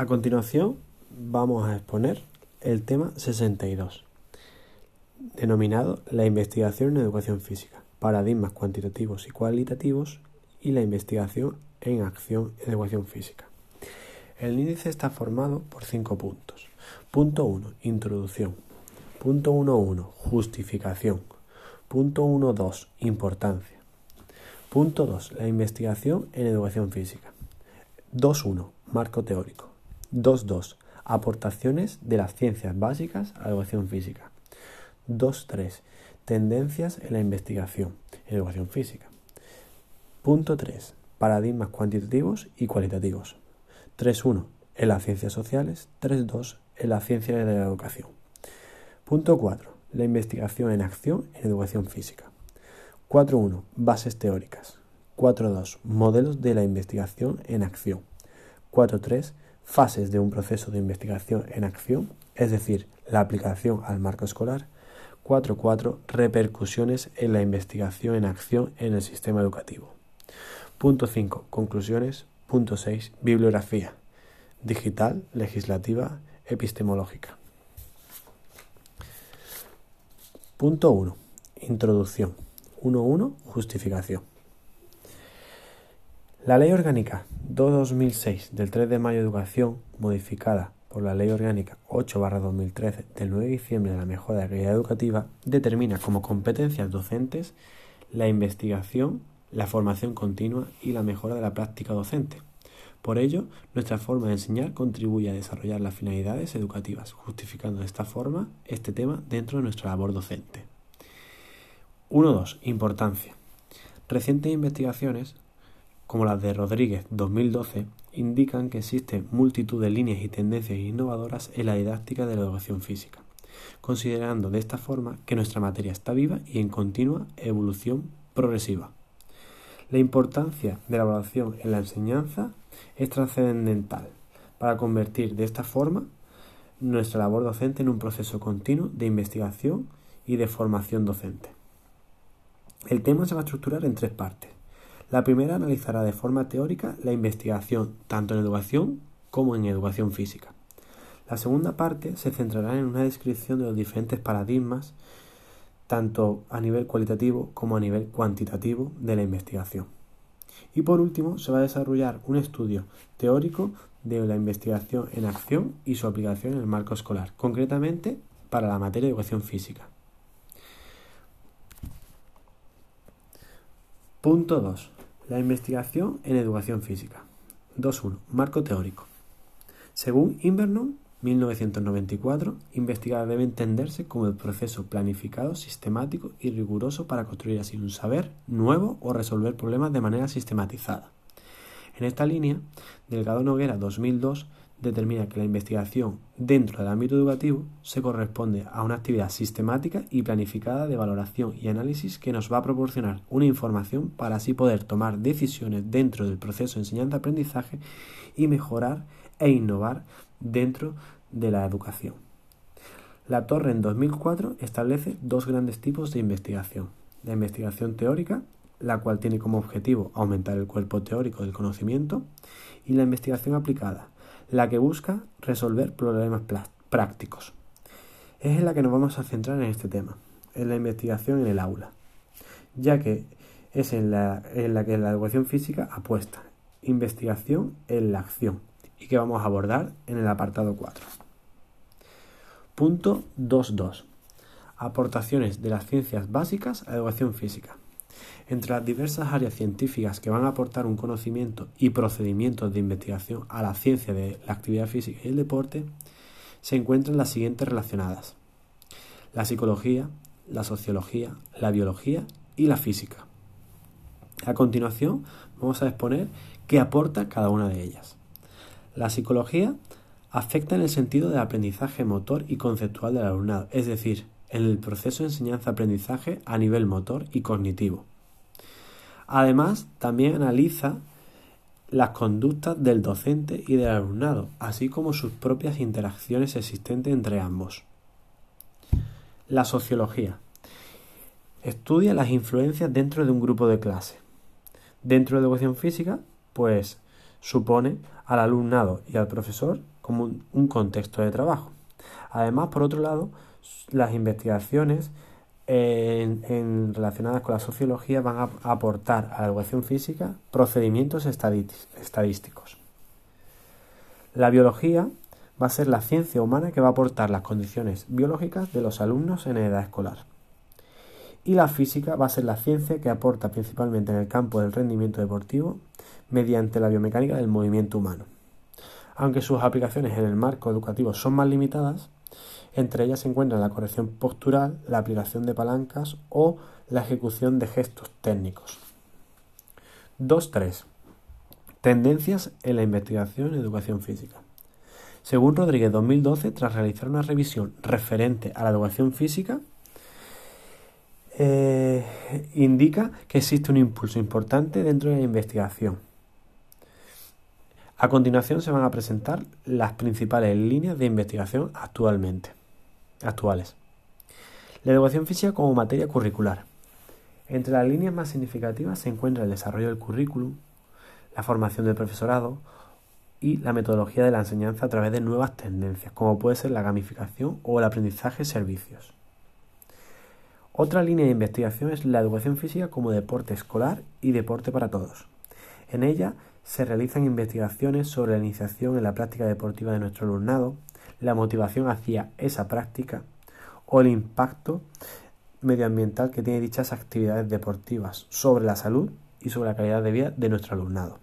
A continuación vamos a exponer el tema 62, denominado la investigación en educación física, paradigmas cuantitativos y cualitativos y la investigación en acción en educación física. El índice está formado por cinco puntos. Punto 1. Introducción. Punto 1.1. Justificación. Punto 1.2. Importancia. Punto 2. La investigación en educación física. 2.1. Marco teórico. 2.2. Aportaciones de las ciencias básicas a la educación física. 2.3. Tendencias en la investigación en educación física. Punto 3. Paradigmas cuantitativos y cualitativos. 3.1. En las ciencias sociales. 3.2. En la ciencia de la educación. Punto 4. La investigación en acción en educación física. 4.1. Bases teóricas. 4.2. Modelos de la investigación en acción. 4.3. Fases de un proceso de investigación en acción, es decir, la aplicación al marco escolar. 4.4. Repercusiones en la investigación en acción en el sistema educativo. Punto 5. Conclusiones. Punto 6. Bibliografía. Digital, legislativa, epistemológica. Punto 1. Introducción. 1.1. Justificación. La Ley Orgánica 2-2006 del 3 de mayo de Educación, modificada por la Ley Orgánica 8-2013 del 9 de diciembre de la mejora de la calidad educativa, determina como competencias docentes la investigación, la formación continua y la mejora de la práctica docente. Por ello, nuestra forma de enseñar contribuye a desarrollar las finalidades educativas, justificando de esta forma este tema dentro de nuestra labor docente. 1.2. Importancia. Recientes investigaciones como las de Rodríguez 2012, indican que existen multitud de líneas y tendencias innovadoras en la didáctica de la educación física, considerando de esta forma que nuestra materia está viva y en continua evolución progresiva. La importancia de la evaluación en la enseñanza es trascendental para convertir de esta forma nuestra labor docente en un proceso continuo de investigación y de formación docente. El tema se va a estructurar en tres partes. La primera analizará de forma teórica la investigación tanto en educación como en educación física. La segunda parte se centrará en una descripción de los diferentes paradigmas, tanto a nivel cualitativo como a nivel cuantitativo de la investigación. Y por último, se va a desarrollar un estudio teórico de la investigación en acción y su aplicación en el marco escolar, concretamente para la materia de educación física. Punto 2. La investigación en educación física. 2.1. Marco teórico. Según Invernon, 1994, investigar debe entenderse como el proceso planificado, sistemático y riguroso para construir así un saber nuevo o resolver problemas de manera sistematizada. En esta línea, Delgado Noguera 2002 determina que la investigación dentro del ámbito educativo se corresponde a una actividad sistemática y planificada de valoración y análisis que nos va a proporcionar una información para así poder tomar decisiones dentro del proceso de enseñanza-aprendizaje y mejorar e innovar dentro de la educación. La Torre en 2004 establece dos grandes tipos de investigación. La investigación teórica, la cual tiene como objetivo aumentar el cuerpo teórico del conocimiento, y la investigación aplicada, la que busca resolver problemas prácticos. Es en la que nos vamos a centrar en este tema, en la investigación en el aula, ya que es en la, en la que la educación física apuesta, investigación en la acción, y que vamos a abordar en el apartado 4. Punto 2.2. Aportaciones de las ciencias básicas a la educación física. Entre las diversas áreas científicas que van a aportar un conocimiento y procedimientos de investigación a la ciencia de la actividad física y el deporte, se encuentran las siguientes relacionadas. La psicología, la sociología, la biología y la física. A continuación vamos a exponer qué aporta cada una de ellas. La psicología afecta en el sentido del aprendizaje motor y conceptual del alumnado, es decir, en el proceso de enseñanza-aprendizaje a nivel motor y cognitivo. Además, también analiza las conductas del docente y del alumnado, así como sus propias interacciones existentes entre ambos. La sociología. Estudia las influencias dentro de un grupo de clase. Dentro de educación física, pues supone al alumnado y al profesor como un contexto de trabajo. Además, por otro lado, las investigaciones en, relacionadas con la sociología van a aportar a la educación física procedimientos estadísticos. La biología va a ser la ciencia humana que va a aportar las condiciones biológicas de los alumnos en edad escolar. Y la física va a ser la ciencia que aporta principalmente en el campo del rendimiento deportivo mediante la biomecánica del movimiento humano. Aunque sus aplicaciones en el marco educativo son más limitadas, entre ellas se encuentran la corrección postural, la aplicación de palancas o la ejecución de gestos técnicos. 2.3. Tendencias en la investigación en educación física. Según Rodríguez 2012, tras realizar una revisión referente a la educación física, eh, indica que existe un impulso importante dentro de la investigación. A continuación se van a presentar las principales líneas de investigación actualmente actuales. La educación física como materia curricular. Entre las líneas más significativas se encuentra el desarrollo del currículum, la formación del profesorado y la metodología de la enseñanza a través de nuevas tendencias, como puede ser la gamificación o el aprendizaje servicios. Otra línea de investigación es la educación física como deporte escolar y deporte para todos. En ella se realizan investigaciones sobre la iniciación en la práctica deportiva de nuestro alumnado, la motivación hacia esa práctica o el impacto medioambiental que tiene dichas actividades deportivas sobre la salud y sobre la calidad de vida de nuestro alumnado.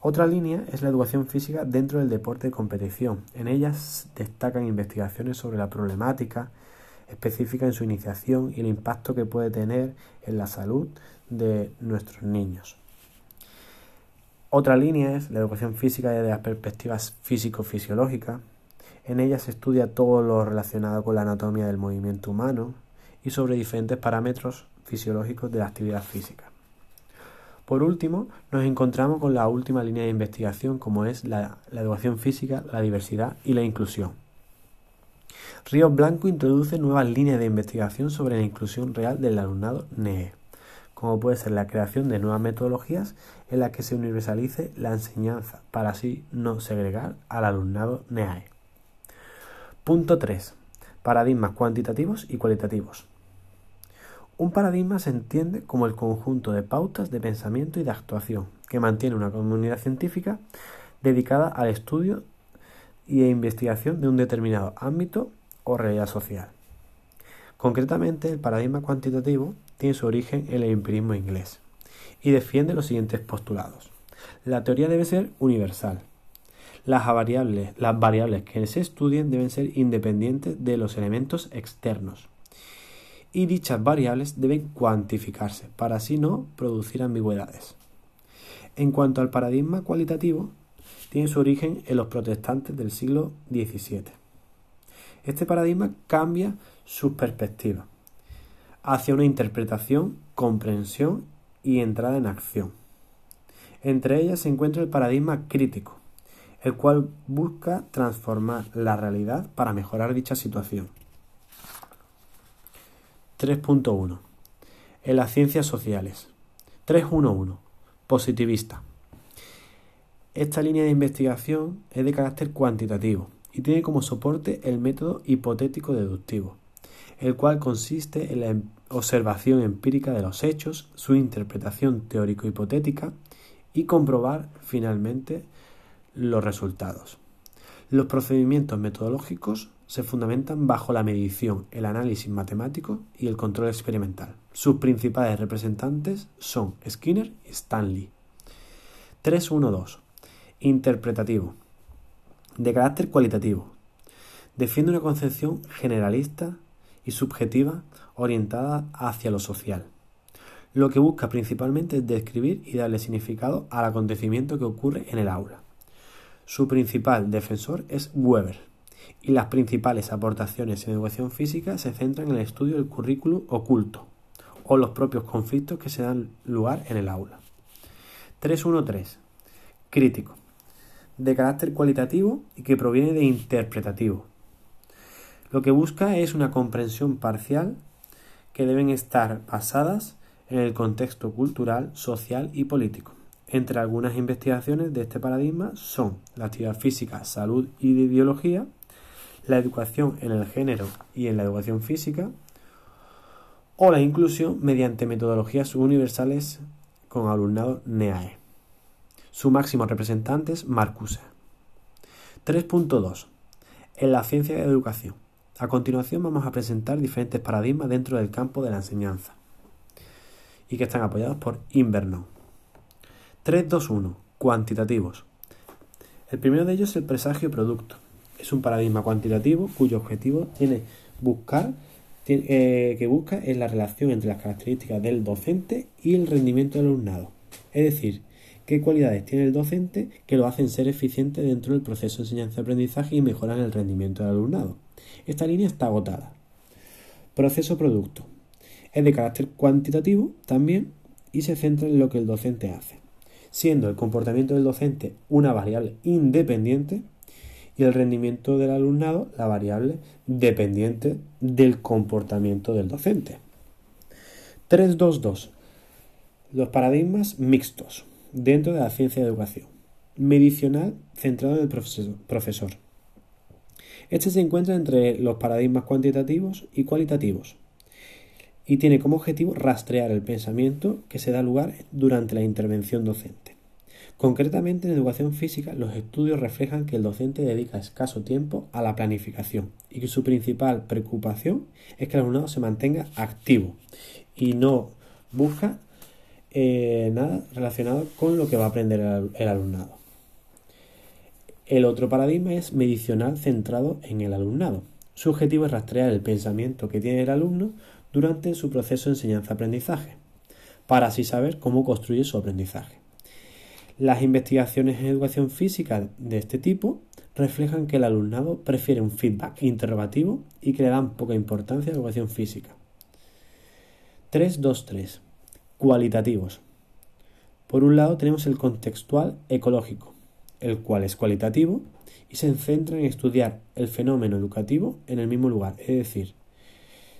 Otra línea es la educación física dentro del deporte de competición. En ellas destacan investigaciones sobre la problemática específica en su iniciación y el impacto que puede tener en la salud de nuestros niños. Otra línea es la educación física desde las perspectivas físico-fisiológicas, en ella se estudia todo lo relacionado con la anatomía del movimiento humano y sobre diferentes parámetros fisiológicos de la actividad física. Por último, nos encontramos con la última línea de investigación como es la, educación física, la diversidad y la inclusión. Ríos Blanco introduce nuevas líneas de investigación sobre la inclusión real del alumnado NEE, como puede ser la creación de nuevas metodologías en las que se universalice la enseñanza para así no segregar al alumnado NEAE. Punto 3. Paradigmas cuantitativos y cualitativos. Un paradigma se entiende como el conjunto de pautas de pensamiento y de actuación que mantiene una comunidad científica dedicada al estudio y a investigación de un determinado ámbito o realidad social. Concretamente, el paradigma cuantitativo tiene su origen en el empirismo inglés y defiende los siguientes postulados. La teoría debe ser universal, las variables, las variables que se estudien deben ser independientes de los elementos externos. Y dichas variables deben cuantificarse para así no producir ambigüedades. En cuanto al paradigma cualitativo, tiene su origen en los protestantes del siglo XVII. Este paradigma cambia sus perspectivas hacia una interpretación, comprensión y entrada en acción. Entre ellas se encuentra el paradigma crítico, el cual busca transformar la realidad para mejorar dicha situación. 3.1. En las ciencias sociales. 3.1.1. Positivista. Esta línea de investigación es de carácter cuantitativo y tiene como soporte el método hipotético deductivo, el cual consiste en la em-, observación empírica de los hechos, su interpretación teórico-hipotética y comprobar finalmente los resultados. Los procedimientos metodológicos se fundamentan bajo la medición, el análisis matemático y el control experimental. Sus principales representantes son Skinner y Stanley. 3.1.2. Interpretativo. De carácter cualitativo. Defiende una concepción generalista y subjetiva orientada hacia lo social. Lo que busca principalmente es describir y darle significado al acontecimiento que ocurre en el aula. Su principal defensor es Weber, y las principales aportaciones en educación física se centran en el estudio del currículo oculto o los propios conflictos que se dan lugar en el aula. 3.1.3. Crítico. De carácter cualitativo y que proviene de interpretativo. Lo que busca es una comprensión parcial que deben estar basadas en el contexto cultural, social y político Entre algunas investigaciones de este paradigma son la actividad física, salud y biología, la educación en el género y en la educación física, o la inclusión mediante metodologías universales con alumnado NEAE. Su máximo representante es Marcuse. 3.2. En la ciencia de educación. A continuación vamos a presentar diferentes paradigmas dentro del campo de la enseñanza y que están apoyados por Invernon. 3.2.1. Cuantitativos. El primero de ellos es el presagio producto. Es un paradigma cuantitativo cuyo objetivo tiene buscar eh, que busca es la relación entre las características del docente y el rendimiento del alumnado. Es decir, qué cualidades tiene el docente que lo hacen ser eficiente dentro del proceso de enseñanza-aprendizaje y mejoran el rendimiento del alumnado. Esta línea está agotada. Proceso producto. Es de carácter cuantitativo también y se centra en lo que el docente hace siendo el comportamiento del docente una variable independiente y el rendimiento del alumnado la variable dependiente del comportamiento del docente. 3.2.2. Los paradigmas mixtos dentro de la ciencia de educación. Medicional centrado en el profesor. Este se encuentra entre los paradigmas cuantitativos y cualitativos y tiene como objetivo rastrear el pensamiento que se da lugar durante la intervención docente. Concretamente en educación física los estudios reflejan que el docente dedica escaso tiempo a la planificación y que su principal preocupación es que el alumnado se mantenga activo y no busca eh, nada relacionado con lo que va a aprender el alumnado. El otro paradigma es medicional centrado en el alumnado. Su objetivo es rastrear el pensamiento que tiene el alumno durante su proceso de enseñanza-aprendizaje, para así saber cómo construye su aprendizaje. Las investigaciones en educación física de este tipo reflejan que el alumnado prefiere un feedback interrogativo y que le dan poca importancia a la educación física. 3.2.3. Cualitativos. Por un lado tenemos el contextual ecológico, el cual es cualitativo y se centra en estudiar el fenómeno educativo en el mismo lugar, es decir,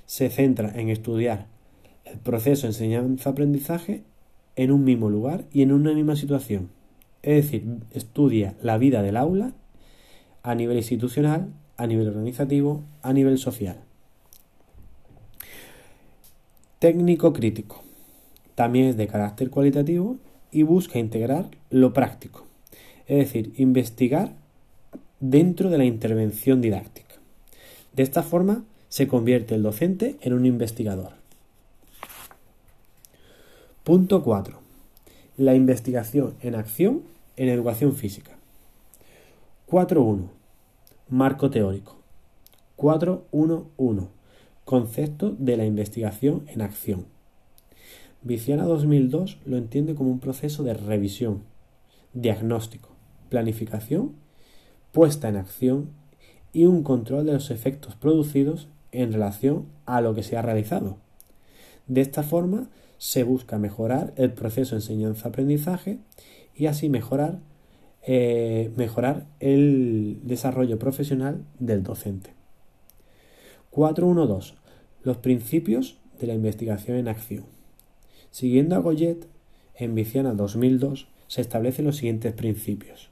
se centra en estudiar el proceso de enseñanza-aprendizaje en un mismo lugar y en una misma situación. Es decir, estudia la vida del aula a nivel institucional, a nivel organizativo, a nivel social. Técnico crítico. También es de carácter cualitativo y busca integrar lo práctico, es decir, investigar dentro de la intervención didáctica. De esta forma, se convierte el docente en un investigador. Punto 4. La investigación en acción en educación física. 4.1. Marco teórico. 4.1.1. Concepto de la investigación en acción. Viciana 2002 lo entiende como un proceso de revisión, diagnóstico, planificación, puesta en acción y un control de los efectos producidos en relación a lo que se ha realizado. De esta forma se busca mejorar el proceso de enseñanza-aprendizaje y así mejorar, eh, mejorar el desarrollo profesional del docente. 4.1.2. Los principios de la investigación en acción. Siguiendo a Goyet, en Viciana 2002 se establecen los siguientes principios.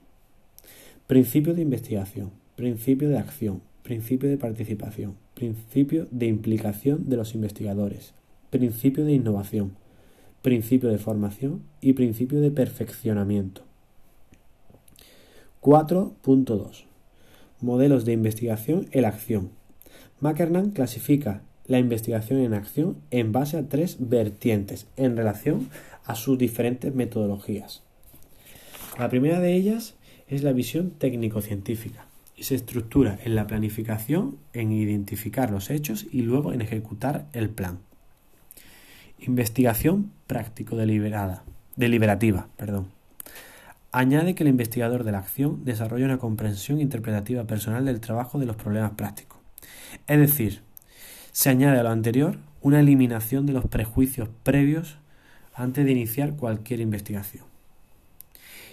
Principio de investigación, principio de acción, principio de participación, principio de implicación de los investigadores, principio de innovación, principio de formación y principio de perfeccionamiento. 4.2. Modelos de investigación en acción. Mackernan clasifica la investigación en acción en base a tres vertientes en relación a sus diferentes metodologías. La primera de ellas es la visión técnico-científica y se estructura en la planificación, en identificar los hechos y luego en ejecutar el plan. Investigación práctico deliberada, deliberativa. Perdón. Añade que el investigador de la acción desarrolla una comprensión interpretativa personal del trabajo de los problemas prácticos. Es decir, se añade a lo anterior una eliminación de los prejuicios previos antes de iniciar cualquier investigación.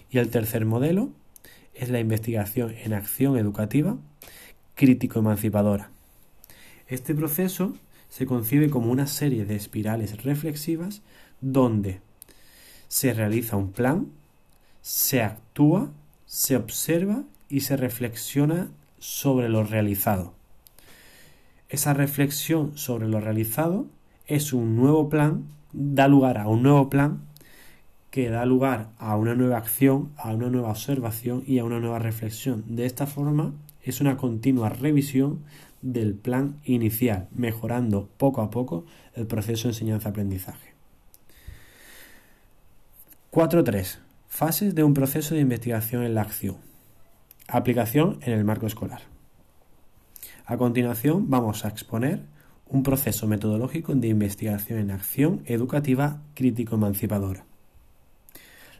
Y el tercer modelo es la investigación en acción educativa crítico-emancipadora. Este proceso se concibe como una serie de espirales reflexivas donde se realiza un plan se actúa, se observa y se reflexiona sobre lo realizado. Esa reflexión sobre lo realizado es un nuevo plan, da lugar a un nuevo plan que da lugar a una nueva acción, a una nueva observación y a una nueva reflexión. De esta forma es una continua revisión del plan inicial, mejorando poco a poco el proceso de enseñanza-aprendizaje. 4.3. Fases de un proceso de investigación en la acción. Aplicación en el marco escolar. A continuación vamos a exponer un proceso metodológico de investigación en acción educativa crítico-emancipadora.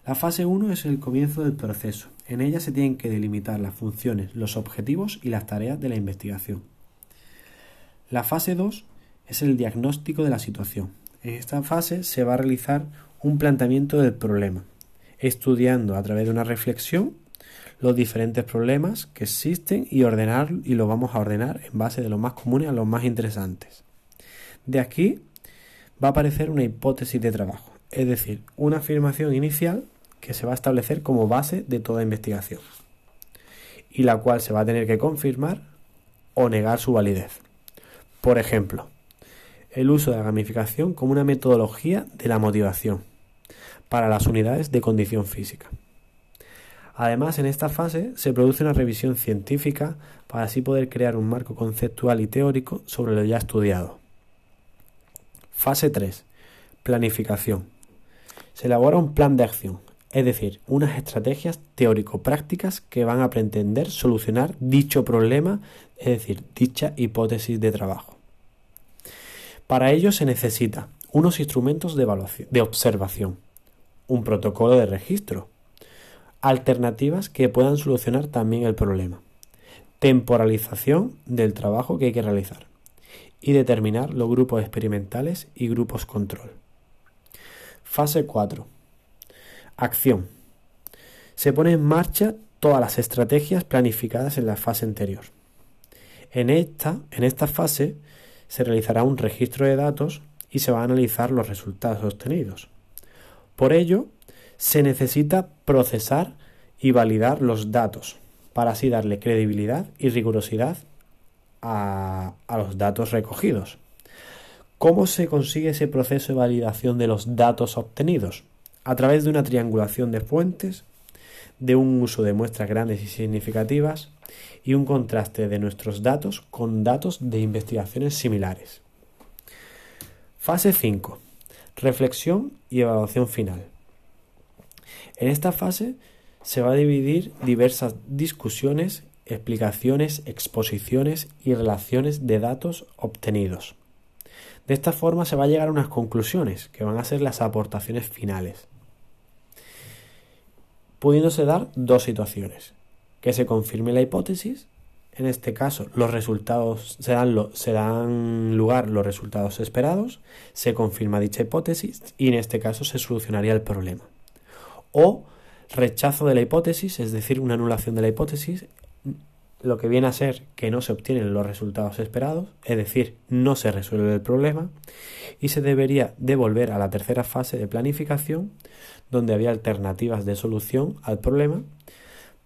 La fase 1 es el comienzo del proceso. En ella se tienen que delimitar las funciones, los objetivos y las tareas de la investigación. La fase 2 es el diagnóstico de la situación. En esta fase se va a realizar un planteamiento del problema, estudiando a través de una reflexión los diferentes problemas que existen y ordenar y lo vamos a ordenar en base de los más comunes a los más interesantes. De aquí va a aparecer una hipótesis de trabajo, es decir, una afirmación inicial que se va a establecer como base de toda investigación y la cual se va a tener que confirmar o negar su validez. Por ejemplo, el uso de la gamificación como una metodología de la motivación para las unidades de condición física. Además, en esta fase se produce una revisión científica para así poder crear un marco conceptual y teórico sobre lo ya estudiado. Fase 3. Planificación. Se elabora un plan de acción, es decir, unas estrategias teórico-prácticas que van a pretender solucionar dicho problema, es decir, dicha hipótesis de trabajo. Para ello se necesita unos instrumentos de, de observación, un protocolo de registro, alternativas que puedan solucionar también el problema, temporalización del trabajo que hay que realizar y determinar los grupos experimentales y grupos control. Fase 4. Acción. Se pone en marcha todas las estrategias planificadas en la fase anterior. En esta, en esta fase se realizará un registro de datos y se va a analizar los resultados obtenidos. Por ello, se necesita procesar y validar los datos para así darle credibilidad y rigurosidad a, los datos recogidos. ¿Cómo se consigue ese proceso de validación de los datos obtenidos? A través de una triangulación de fuentes, de un uso de muestras grandes y significativas y un contraste de nuestros datos con datos de investigaciones similares. Fase 5. Reflexión y evaluación final. En esta fase se va a dividir diversas discusiones, explicaciones, exposiciones y relaciones de datos obtenidos. De esta forma se va a llegar a unas conclusiones que van a ser las aportaciones finales. Pudiéndose dar dos situaciones. Que se confirme la hipótesis, en este caso los resultados se dan, se dan lugar los resultados esperados, se confirma dicha hipótesis y en este caso se solucionaría el problema o rechazo de la hipótesis, es decir, una anulación de la hipótesis, lo que viene a ser que no se obtienen los resultados esperados, es decir, no se resuelve el problema, y se debería devolver a la tercera fase de planificación, donde había alternativas de solución al problema,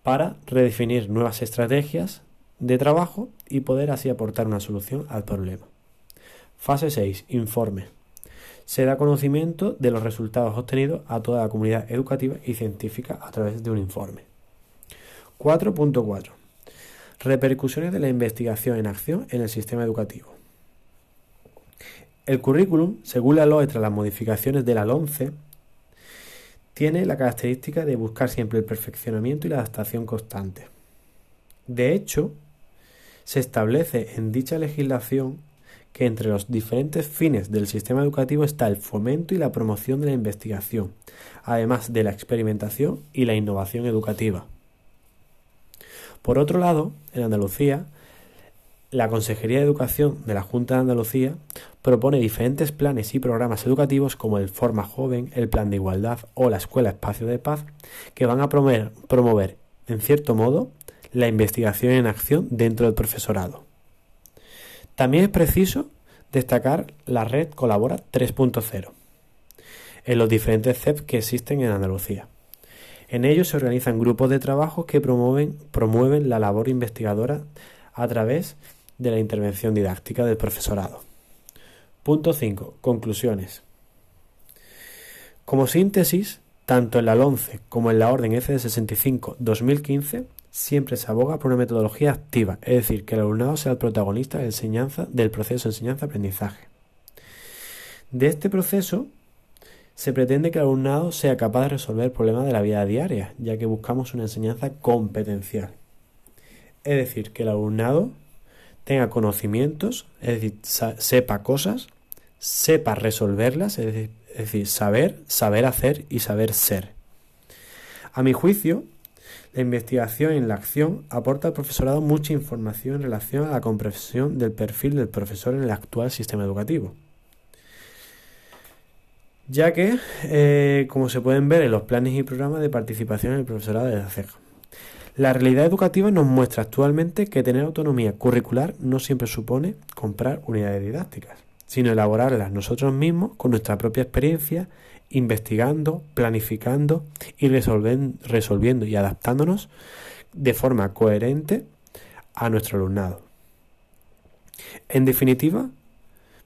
para redefinir nuevas estrategias de trabajo y poder así aportar una solución al problema. Fase 6. Informe se da conocimiento de los resultados obtenidos a toda la comunidad educativa y científica a través de un informe. 4.4. Repercusiones de la investigación en acción en el sistema educativo. El currículum, según la LOE tras las modificaciones de la LONCE, tiene la característica de buscar siempre el perfeccionamiento y la adaptación constante. De hecho, se establece en dicha legislación que entre los diferentes fines del sistema educativo está el fomento y la promoción de la investigación, además de la experimentación y la innovación educativa. Por otro lado, en Andalucía, la Consejería de Educación de la Junta de Andalucía propone diferentes planes y programas educativos como el Forma Joven, el Plan de Igualdad o la Escuela Espacio de Paz, que van a promover, en cierto modo, la investigación en acción dentro del profesorado. También es preciso destacar la red Colabora 3.0 en los diferentes CEP que existen en Andalucía. En ellos se organizan grupos de trabajo que promueven, la labor investigadora a través de la intervención didáctica del profesorado. Punto 5. Conclusiones. Como síntesis, tanto en la LONCE como en la Orden FD65-2015 siempre se aboga por una metodología activa, es decir, que el alumnado sea el protagonista de enseñanza, del proceso de enseñanza-aprendizaje. De este proceso se pretende que el alumnado sea capaz de resolver problemas de la vida diaria, ya que buscamos una enseñanza competencial. Es decir, que el alumnado tenga conocimientos, es decir, sepa cosas, sepa resolverlas, es decir, saber, saber hacer y saber ser. A mi juicio, la investigación en la acción aporta al profesorado mucha información en relación a la comprensión del perfil del profesor en el actual sistema educativo. Ya que, eh, como se pueden ver en los planes y programas de participación en el profesorado de la CEJA, la realidad educativa nos muestra actualmente que tener autonomía curricular no siempre supone comprar unidades didácticas, sino elaborarlas nosotros mismos con nuestra propia experiencia, investigando, planificando y resolviendo y adaptándonos de forma coherente a nuestro alumnado. En definitiva,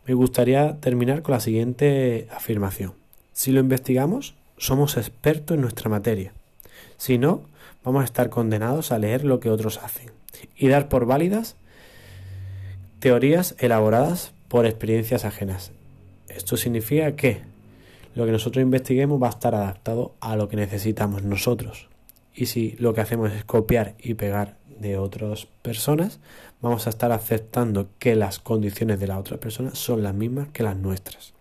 me gustaría terminar con la siguiente afirmación. Si lo investigamos, somos expertos en nuestra materia. Si no, vamos a estar condenados a leer lo que otros hacen y dar por válidas teorías elaboradas por experiencias ajenas. Esto significa que lo que nosotros investiguemos va a estar adaptado a lo que necesitamos nosotros. Y si lo que hacemos es copiar y pegar de otras personas, vamos a estar aceptando que las condiciones de la otra persona son las mismas que las nuestras.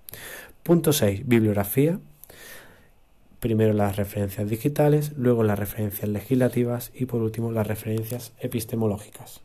Punto 6. Bibliografía primero las referencias digitales, luego las referencias legislativas y por último las referencias epistemológicas.